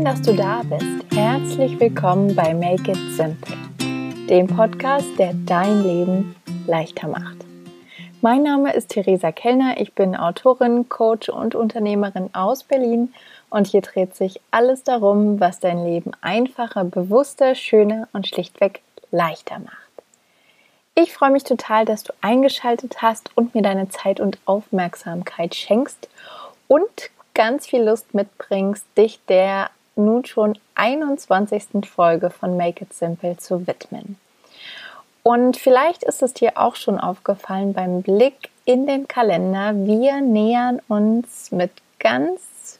Schön, dass du da bist. Herzlich willkommen bei Make It Simple, dem Podcast, der dein Leben leichter macht. Mein Name ist Theresa Kellner, ich bin Autorin, Coach und Unternehmerin aus Berlin und hier dreht sich alles darum, was dein Leben einfacher, bewusster, schöner und schlichtweg leichter macht. Ich freue mich total, dass du eingeschaltet hast und mir deine Zeit und Aufmerksamkeit schenkst und ganz viel Lust mitbringst, dich der nun schon 21. Folge von Make It Simple zu widmen. Und vielleicht ist es dir auch schon aufgefallen beim Blick in den Kalender, wir nähern uns mit ganz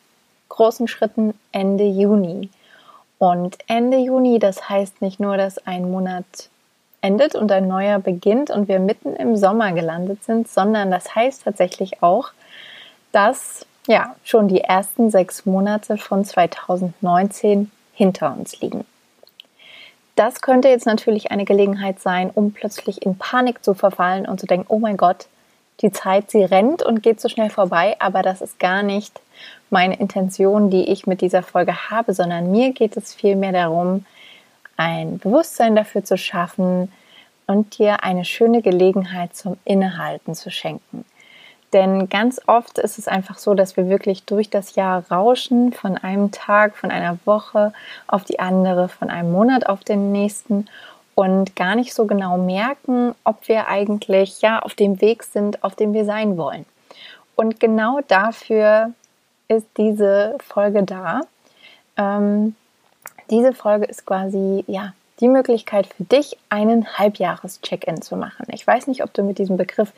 großen Schritten Ende Juni. Und Ende Juni, das heißt nicht nur, dass ein Monat endet und ein neuer beginnt und wir mitten im Sommer gelandet sind, sondern das heißt tatsächlich auch, dass ja schon die ersten sechs Monate von 2019 hinter uns liegen. Das könnte jetzt natürlich eine Gelegenheit sein, um plötzlich in Panik zu verfallen und zu denken, oh mein Gott, die Zeit, sie rennt und geht so schnell vorbei, aber das ist gar nicht meine Intention, die ich mit dieser Folge habe, sondern mir geht es vielmehr darum, ein Bewusstsein dafür zu schaffen und dir eine schöne Gelegenheit zum Innehalten zu schenken. Denn ganz oft ist es einfach so, dass wir wirklich durch das Jahr rauschen, von einem Tag, von einer Woche auf die andere, von einem Monat auf den nächsten und gar nicht so genau merken, ob wir eigentlich ja auf dem Weg sind, auf dem wir sein wollen. Und genau dafür ist diese Folge da. Ähm, diese Folge ist quasi, ja, die Möglichkeit für dich, einen Halbjahres-Check-In zu machen. Ich weiß nicht, ob du mit diesem Begriff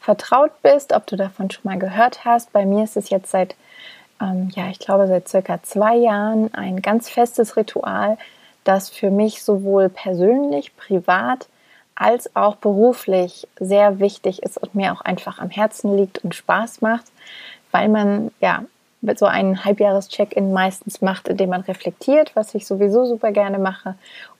vertraut bist, ob du davon schon mal gehört hast. Bei mir ist es jetzt seit, ähm, ja, ich glaube, seit circa zwei Jahren ein ganz festes Ritual, das für mich sowohl persönlich, privat als auch beruflich sehr wichtig ist und mir auch einfach am Herzen liegt und Spaß macht, weil man ja so einen Halbjahres-Check-In meistens macht, indem man reflektiert, was ich sowieso super gerne mache.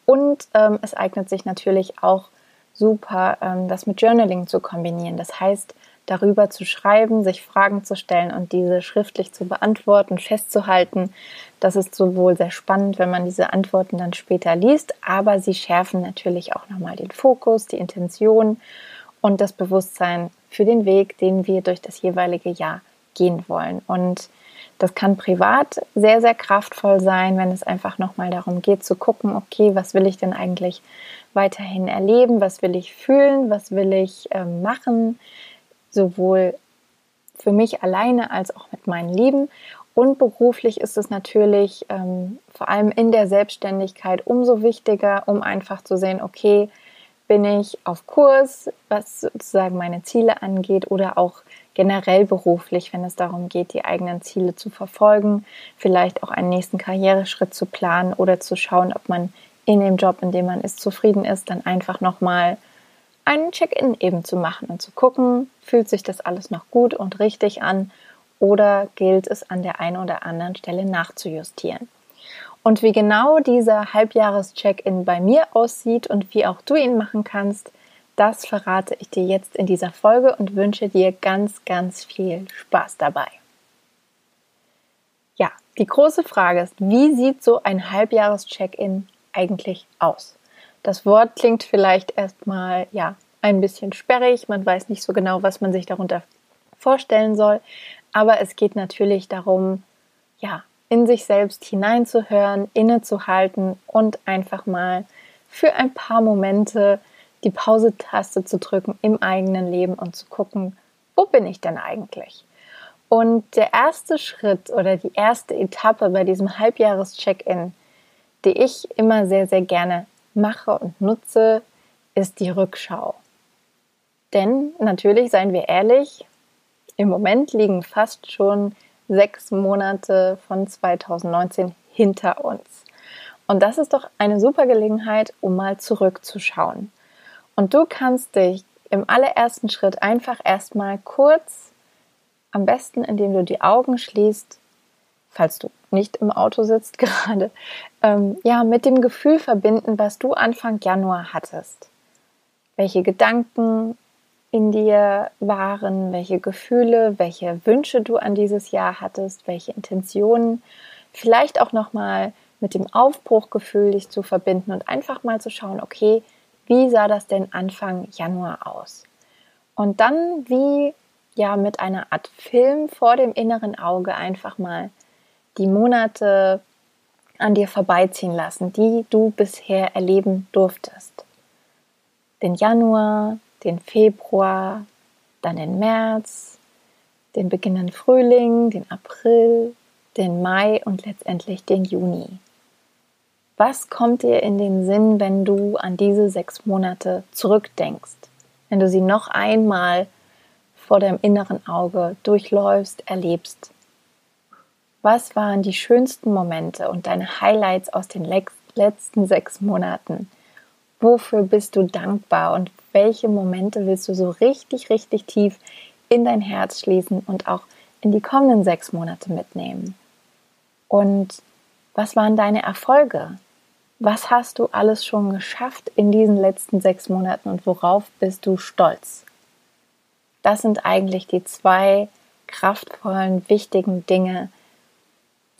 Und ähm, es eignet sich natürlich auch super, ähm, das mit Journaling zu kombinieren. Das heißt, darüber zu schreiben, sich Fragen zu stellen und diese schriftlich zu beantworten, festzuhalten. Das ist sowohl sehr spannend, wenn man diese Antworten dann später liest, aber sie schärfen natürlich auch nochmal den Fokus, die Intention und das Bewusstsein für den Weg, den wir durch das jeweilige Jahr gehen wollen. Und das kann privat sehr, sehr kraftvoll sein, wenn es einfach nochmal darum geht zu gucken, okay, was will ich denn eigentlich weiterhin erleben, was will ich fühlen, was will ich äh, machen, sowohl für mich alleine als auch mit meinen Lieben. Und beruflich ist es natürlich ähm, vor allem in der Selbstständigkeit umso wichtiger, um einfach zu sehen, okay, bin ich auf Kurs, was sozusagen meine Ziele angeht oder auch generell beruflich, wenn es darum geht, die eigenen Ziele zu verfolgen, vielleicht auch einen nächsten Karriereschritt zu planen oder zu schauen, ob man in dem Job, in dem man ist, zufrieden ist, dann einfach nochmal einen Check-in eben zu machen und zu gucken, fühlt sich das alles noch gut und richtig an oder gilt es an der einen oder anderen Stelle nachzujustieren. Und wie genau dieser Halbjahres-Check-in bei mir aussieht und wie auch du ihn machen kannst, das verrate ich dir jetzt in dieser Folge und wünsche dir ganz, ganz viel Spaß dabei. Ja, die große Frage ist, wie sieht so ein Halbjahres-Check-in eigentlich aus? Das Wort klingt vielleicht erstmal ja ein bisschen sperrig, man weiß nicht so genau, was man sich darunter vorstellen soll, aber es geht natürlich darum, ja, in sich selbst hineinzuhören, innezuhalten und einfach mal für ein paar Momente die Pause-Taste zu drücken im eigenen Leben und zu gucken, wo bin ich denn eigentlich? Und der erste Schritt oder die erste Etappe bei diesem Halbjahres-Check-In, die ich immer sehr, sehr gerne mache und nutze, ist die Rückschau. Denn natürlich, seien wir ehrlich, im Moment liegen fast schon sechs Monate von 2019 hinter uns. Und das ist doch eine super Gelegenheit, um mal zurückzuschauen. Und du kannst dich im allerersten Schritt einfach erstmal kurz, am besten indem du die Augen schließt, falls du nicht im Auto sitzt gerade, ähm, ja, mit dem Gefühl verbinden, was du Anfang Januar hattest. Welche Gedanken in dir waren, welche Gefühle, welche Wünsche du an dieses Jahr hattest, welche Intentionen. vielleicht auch nochmal mit dem Aufbruchgefühl dich zu verbinden und einfach mal zu schauen, okay, wie sah das denn Anfang Januar aus? Und dann wie ja mit einer Art Film vor dem inneren Auge einfach mal die Monate an dir vorbeiziehen lassen, die du bisher erleben durftest. Den Januar, den Februar, dann den März, den beginnenden Frühling, den April, den Mai und letztendlich den Juni. Was kommt dir in den Sinn, wenn du an diese sechs Monate zurückdenkst? Wenn du sie noch einmal vor deinem inneren Auge durchläufst, erlebst? Was waren die schönsten Momente und deine Highlights aus den letzten sechs Monaten? Wofür bist du dankbar und welche Momente willst du so richtig, richtig tief in dein Herz schließen und auch in die kommenden sechs Monate mitnehmen? Und was waren deine Erfolge? Was hast du alles schon geschafft in diesen letzten sechs Monaten und worauf bist du stolz? Das sind eigentlich die zwei kraftvollen, wichtigen Dinge,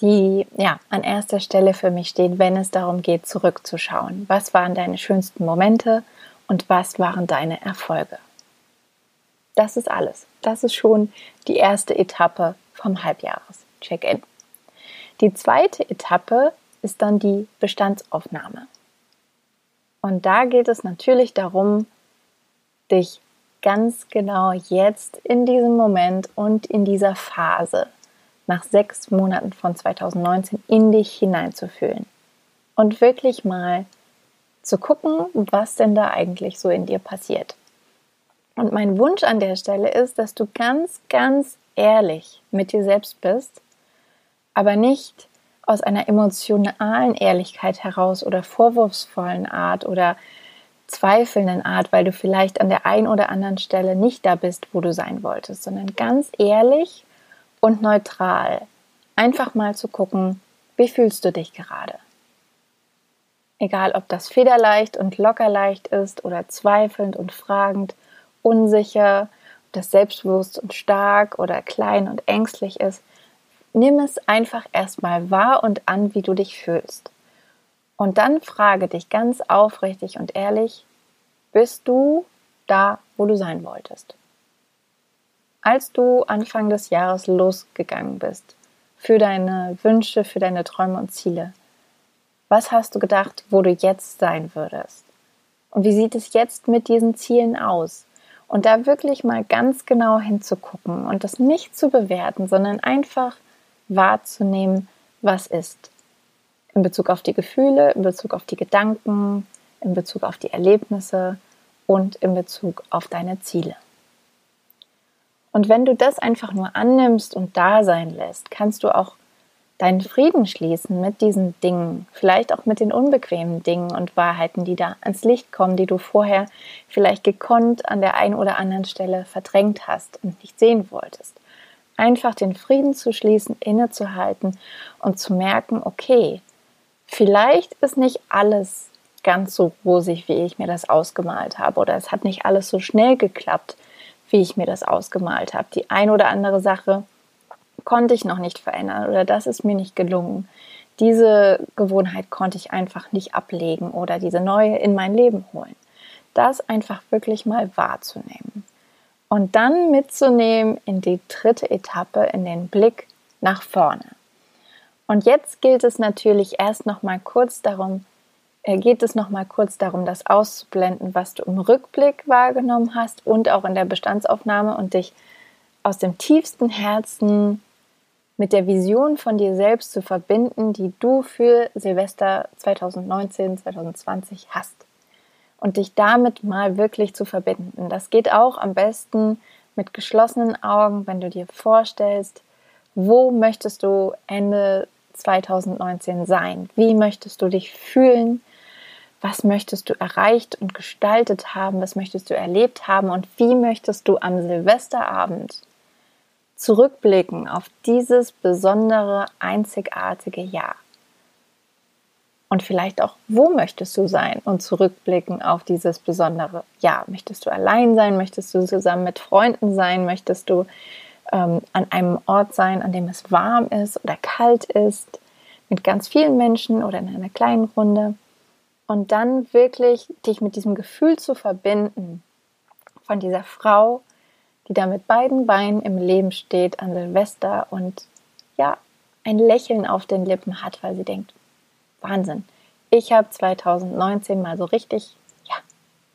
die ja an erster Stelle für mich stehen, wenn es darum geht, zurückzuschauen. Was waren deine schönsten Momente und was waren deine Erfolge? Das ist alles. Das ist schon die erste Etappe vom Halbjahres-Check-in. Die zweite Etappe ist dann die Bestandsaufnahme. Und da geht es natürlich darum, dich ganz genau jetzt in diesem Moment und in dieser Phase nach sechs Monaten von 2019 in dich hineinzufühlen und wirklich mal zu gucken, was denn da eigentlich so in dir passiert. Und mein Wunsch an der Stelle ist, dass du ganz, ganz ehrlich mit dir selbst bist, aber nicht aus einer emotionalen Ehrlichkeit heraus oder vorwurfsvollen Art oder zweifelnden Art, weil du vielleicht an der einen oder anderen Stelle nicht da bist, wo du sein wolltest, sondern ganz ehrlich und neutral. Einfach mal zu gucken, wie fühlst du dich gerade? Egal, ob das federleicht und lockerleicht ist oder zweifelnd und fragend, unsicher, ob das selbstbewusst und stark oder klein und ängstlich ist, nimm es einfach erstmal wahr und an, wie du dich fühlst. Und dann frage dich ganz aufrichtig und ehrlich, bist du da, wo du sein wolltest? als du Anfang des Jahres losgegangen bist für deine Wünsche, für deine Träume und Ziele? Was hast du gedacht, wo du jetzt sein würdest? Und wie sieht es jetzt mit diesen Zielen aus? Und da wirklich mal ganz genau hinzugucken und das nicht zu bewerten, sondern einfach wahrzunehmen, was ist. In Bezug auf die Gefühle, in Bezug auf die Gedanken, in Bezug auf die Erlebnisse und in Bezug auf deine Ziele. Und wenn du das einfach nur annimmst und da sein lässt, kannst du auch deinen Frieden schließen mit diesen Dingen, vielleicht auch mit den unbequemen Dingen und Wahrheiten, die da ans Licht kommen, die du vorher vielleicht gekonnt an der einen oder anderen Stelle verdrängt hast und nicht sehen wolltest. Einfach den Frieden zu schließen, innezuhalten und zu merken, okay, vielleicht ist nicht alles ganz so rosig, wie ich mir das ausgemalt habe oder es hat nicht alles so schnell geklappt, wie ich mir das ausgemalt habe. Die ein oder andere Sache konnte ich noch nicht verändern oder das ist mir nicht gelungen. Diese Gewohnheit konnte ich einfach nicht ablegen oder diese neue in mein Leben holen. Das einfach wirklich mal wahrzunehmen. Und dann mitzunehmen in die dritte Etappe, in den Blick nach vorne. Und jetzt gilt es natürlich erst noch mal kurz darum, geht es noch mal kurz darum, das auszublenden, was du im Rückblick wahrgenommen hast und auch in der Bestandsaufnahme und dich aus dem tiefsten Herzen mit der Vision von dir selbst zu verbinden, die du für Silvester 2019, 2020 hast. Und dich damit mal wirklich zu verbinden. Das geht auch am besten mit geschlossenen Augen, wenn du dir vorstellst, wo möchtest du Ende 2019 sein? Wie möchtest du dich fühlen? was möchtest du erreicht und gestaltet haben, was möchtest du erlebt haben und wie möchtest du am Silvesterabend zurückblicken auf dieses besondere, einzigartige Jahr. Und vielleicht auch, wo möchtest du sein und zurückblicken auf dieses besondere Jahr? Möchtest du allein sein? Möchtest du zusammen mit Freunden sein? Möchtest du ähm, an einem Ort sein, an dem es warm ist oder kalt ist? mit ganz vielen Menschen oder in einer kleinen Runde. Und dann wirklich dich mit diesem Gefühl zu verbinden von dieser Frau, die da mit beiden Beinen im Leben steht an Silvester und ja, ein Lächeln auf den Lippen hat, weil sie denkt, Wahnsinn, ich habe 2019 mal so richtig ja,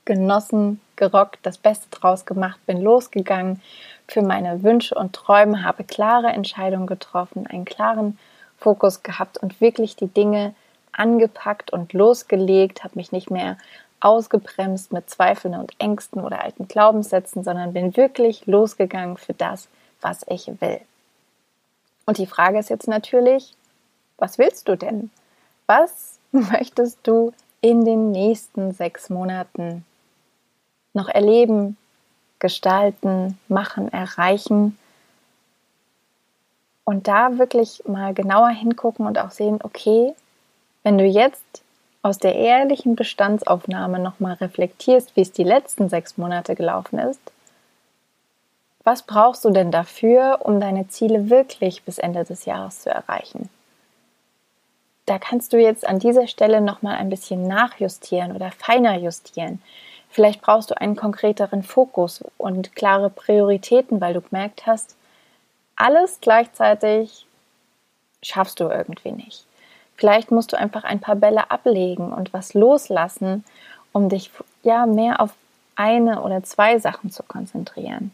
genossen, gerockt, das Beste draus gemacht, bin losgegangen für meine Wünsche und Träume, habe klare Entscheidungen getroffen, einen klaren Fokus gehabt und wirklich die Dinge angepackt und losgelegt, habe mich nicht mehr ausgebremst mit Zweifeln und Ängsten oder alten Glaubenssätzen, sondern bin wirklich losgegangen für das, was ich will. Und die Frage ist jetzt natürlich, was willst du denn? Was möchtest du in den nächsten sechs Monaten noch erleben, gestalten, machen, erreichen? Und da wirklich mal genauer hingucken und auch sehen, okay, wenn du jetzt aus der ehrlichen Bestandsaufnahme nochmal reflektierst, wie es die letzten sechs Monate gelaufen ist, was brauchst du denn dafür, um deine Ziele wirklich bis Ende des Jahres zu erreichen? Da kannst du jetzt an dieser Stelle nochmal ein bisschen nachjustieren oder feiner justieren. Vielleicht brauchst du einen konkreteren Fokus und klare Prioritäten, weil du gemerkt hast, alles gleichzeitig schaffst du irgendwie nicht. Vielleicht musst du einfach ein paar Bälle ablegen und was loslassen, um dich ja mehr auf eine oder zwei Sachen zu konzentrieren.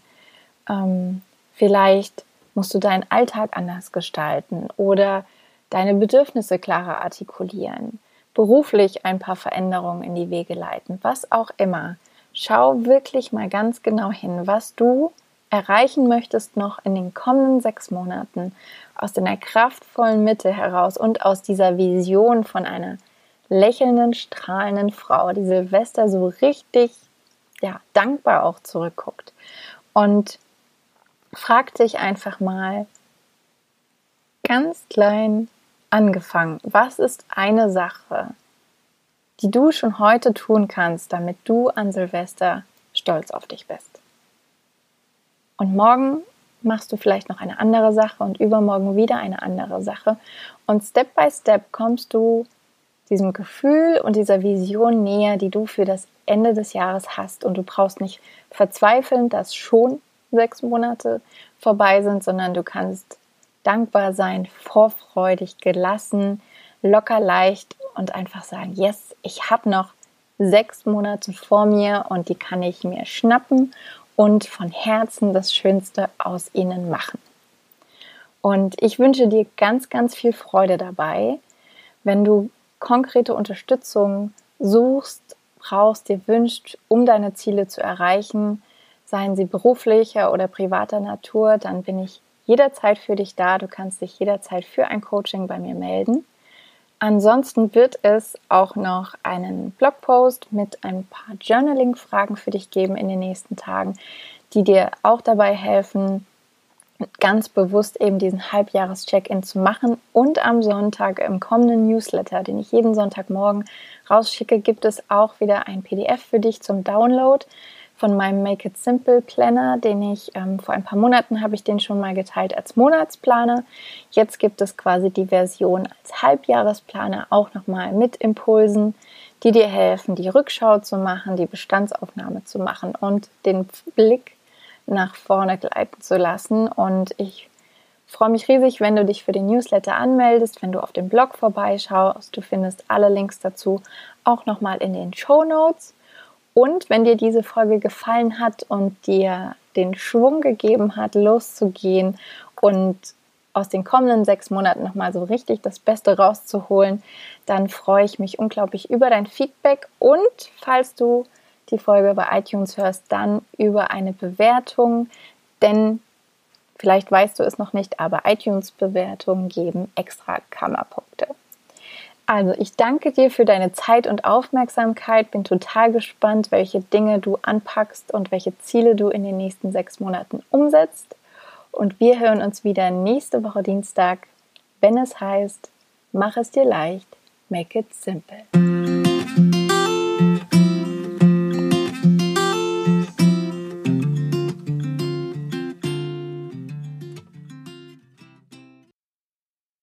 Ähm, vielleicht musst du deinen Alltag anders gestalten oder deine Bedürfnisse klarer artikulieren, beruflich ein paar Veränderungen in die Wege leiten, was auch immer. Schau wirklich mal ganz genau hin, was du erreichen möchtest noch in den kommenden sechs Monaten aus deiner kraftvollen Mitte heraus und aus dieser Vision von einer lächelnden, strahlenden Frau, die Silvester so richtig ja, dankbar auch zurückguckt. Und frag dich einfach mal ganz klein angefangen, was ist eine Sache, die du schon heute tun kannst, damit du an Silvester stolz auf dich bist? Und morgen machst du vielleicht noch eine andere Sache und übermorgen wieder eine andere Sache. Und Step by Step kommst du diesem Gefühl und dieser Vision näher, die du für das Ende des Jahres hast. Und du brauchst nicht verzweifeln, dass schon sechs Monate vorbei sind, sondern du kannst dankbar sein, vorfreudig, gelassen, locker leicht und einfach sagen, yes, ich habe noch sechs Monate vor mir und die kann ich mir schnappen und von Herzen das Schönste aus ihnen machen. Und ich wünsche dir ganz, ganz viel Freude dabei. Wenn du konkrete Unterstützung suchst, brauchst, dir wünscht, um deine Ziele zu erreichen, seien sie beruflicher oder privater Natur, dann bin ich jederzeit für dich da. Du kannst dich jederzeit für ein Coaching bei mir melden. Ansonsten wird es auch noch einen Blogpost mit ein paar Journaling-Fragen für dich geben in den nächsten Tagen, die dir auch dabei helfen, ganz bewusst eben diesen Halbjahres-Check-In zu machen. Und am Sonntag im kommenden Newsletter, den ich jeden Sonntagmorgen rausschicke, gibt es auch wieder ein PDF für dich zum Download von meinem Make It Simple Planner, den ich ähm, vor ein paar Monaten habe ich den schon mal geteilt als Monatsplaner. Jetzt gibt es quasi die Version als Halbjahresplaner auch nochmal mit Impulsen, die dir helfen, die Rückschau zu machen, die Bestandsaufnahme zu machen und den Blick nach vorne gleiten zu lassen. Und ich freue mich riesig, wenn du dich für den Newsletter anmeldest, wenn du auf dem Blog vorbeischaust. Du findest alle Links dazu auch nochmal in den Show Notes. Und wenn dir diese Folge gefallen hat und dir den Schwung gegeben hat, loszugehen und aus den kommenden sechs Monaten nochmal so richtig das Beste rauszuholen, dann freue ich mich unglaublich über dein Feedback und falls du die Folge bei iTunes hörst, dann über eine Bewertung, denn vielleicht weißt du es noch nicht, aber iTunes-Bewertungen geben extra Kammerpunkte. Also, ich danke dir für deine Zeit und Aufmerksamkeit. Bin total gespannt, welche Dinge du anpackst und welche Ziele du in den nächsten sechs Monaten umsetzt. Und wir hören uns wieder nächste Woche Dienstag, wenn es heißt, mach es dir leicht, make it simple.